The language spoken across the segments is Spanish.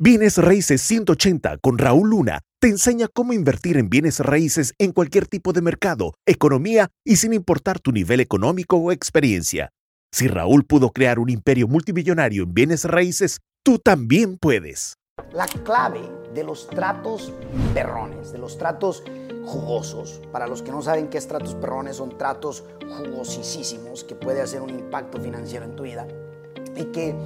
Bienes Raíces 180 con Raúl Luna te enseña cómo invertir en bienes raíces en cualquier tipo de mercado, economía y sin importar tu nivel económico o experiencia. Si Raúl pudo crear un imperio multimillonario en bienes raíces, tú también puedes. La clave de los tratos perrones, de los tratos jugosos, para los que no saben qué es tratos perrones, son tratos jugosísimos que puede hacer un impacto financiero en tu vida y que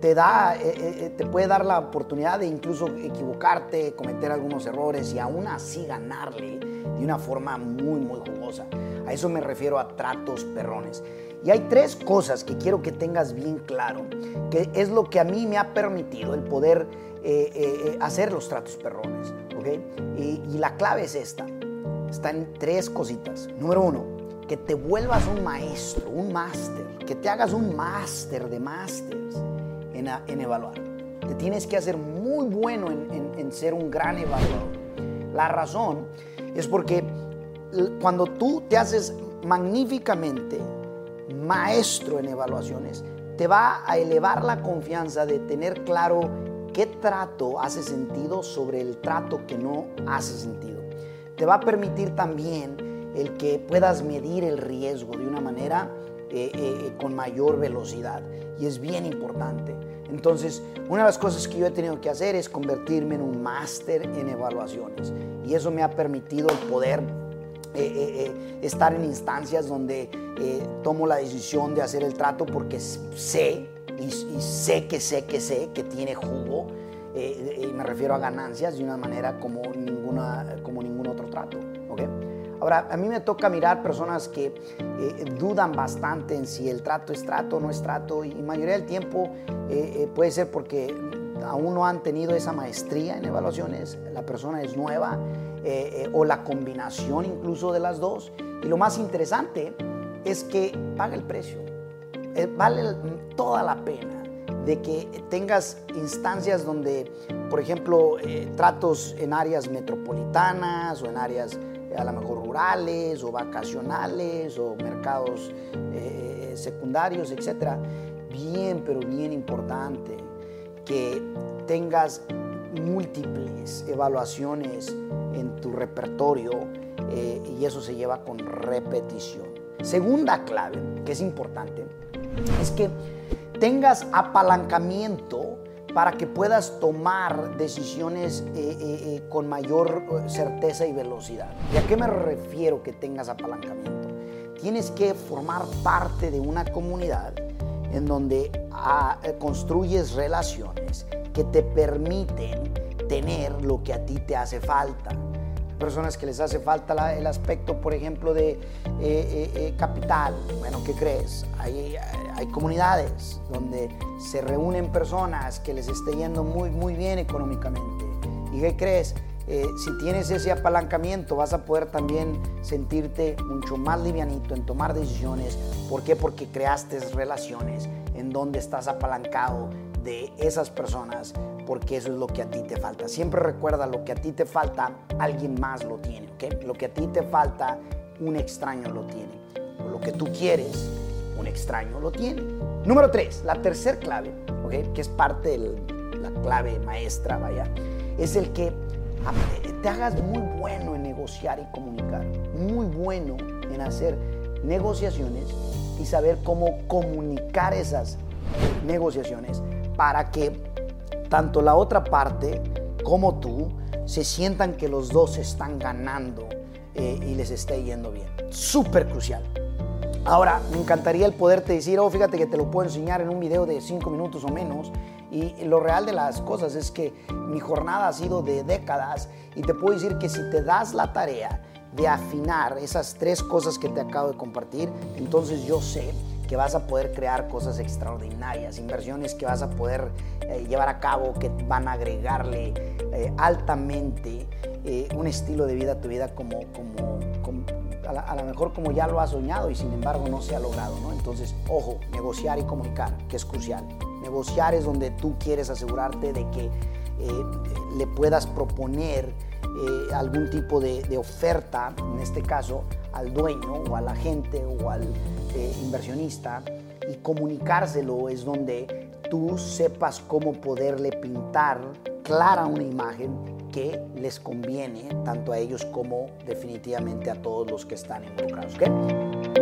te, da, eh, eh, eh, te puede dar la oportunidad de incluso equivocarte, cometer algunos errores y aún así ganarle de una forma muy, muy jugosa. A eso me refiero a tratos perrones. Y hay tres cosas que quiero que tengas bien claro, que es lo que a mí me ha permitido el poder hacer los tratos perrones. Y, y la clave es esta. Está en tres cositas. Número uno, que te vuelvas un maestro, un máster, que te hagas un máster de másters en, evaluar. Te tienes que hacer muy bueno en, ser un gran evaluador. La razón es porque cuando tú te haces magníficamente maestro en evaluaciones, te va a elevar la confianza de tener claro qué trato hace sentido sobre el trato que no hace sentido. Te va a permitir también el que puedas medir el riesgo de una manera eh, eh, con mayor velocidad. Y es bien importante. Entonces, una de las cosas que yo he tenido que hacer es convertirme en un máster en evaluaciones. Y eso me ha permitido el poder eh, eh, eh, estar en instancias donde tomo la decisión de hacer el trato porque sé y, sé que sé que sé que tiene jugo. y me refiero a ganancias de una manera como, ninguna, como ningún otro trato. ¿okay? Ahora, a mí me toca mirar personas que eh, dudan bastante en si el trato es trato o no es trato y mayoría del tiempo eh, eh, puede ser porque aún no han tenido esa maestría en evaluaciones, la persona es nueva o la combinación incluso de las dos. Y lo más interesante es que paga el precio, vale toda la pena de que tengas instancias donde, por ejemplo, tratos en áreas metropolitanas o en áreas a lo mejor rurales o vacacionales o mercados eh, secundarios, etc. Bien, pero bien importante que tengas múltiples evaluaciones en tu repertorio eh, y eso se lleva con repetición. Segunda clave, que es importante, es que tengas apalancamiento para que puedas tomar decisiones eh, eh, eh, con mayor certeza y velocidad. ¿Y a qué me refiero que tengas apalancamiento? Tienes que formar parte de una comunidad en donde ah, construyes relaciones que te permiten tener lo que a ti te hace falta personas que les hace falta el aspecto, por ejemplo, de eh, eh, eh, capital. Bueno, ¿qué crees? Hay, hay comunidades donde se reúnen personas que les esté yendo muy, muy bien económicamente. ¿Y qué crees? si tienes ese apalancamiento vas a poder también sentirte mucho más livianito en tomar decisiones. ¿Por qué? Porque creaste relaciones en donde estás apalancado de esas personas porque eso es lo que a ti te falta. Siempre recuerda lo que a ti te falta, alguien más lo tiene. Lo que a ti te falta, un extraño lo tiene. Lo que tú quieres, un extraño lo tiene. Número tres, la tercer clave. Que es parte de la clave maestra, vaya, es el que te hagas muy bueno en negociar y comunicar, muy bueno en hacer negociaciones y saber cómo comunicar esas negociaciones para que tanto la otra parte como tú se sientan que los dos están ganando eh, y les esté yendo bien. Súper crucial. Ahora, me encantaría el poderte decir, oh, fíjate que te lo puedo enseñar en un video de cinco minutos o menos. Y lo real de las cosas es que mi jornada ha sido de décadas y te puedo decir que si te das la tarea de afinar esas tres cosas que te acabo de compartir, entonces yo sé que vas a poder crear cosas extraordinarias, inversiones que vas a poder eh, llevar a cabo, que van a agregarle eh, altamente eh, un estilo de vida a tu vida como, como, a, lo mejor como ya lo has soñado y sin embargo no se ha logrado. ¿no? Entonces, ojo, negociar y comunicar, que es crucial. Negociar es donde tú quieres asegurarte de que le puedas proponer algún tipo de, oferta, en este caso, al dueño o a la gente o al eh, inversionista y comunicárselo es donde tú sepas cómo poderle pintar clara una imagen que les conviene tanto a ellos como definitivamente a todos los que están involucrados. ¿okay?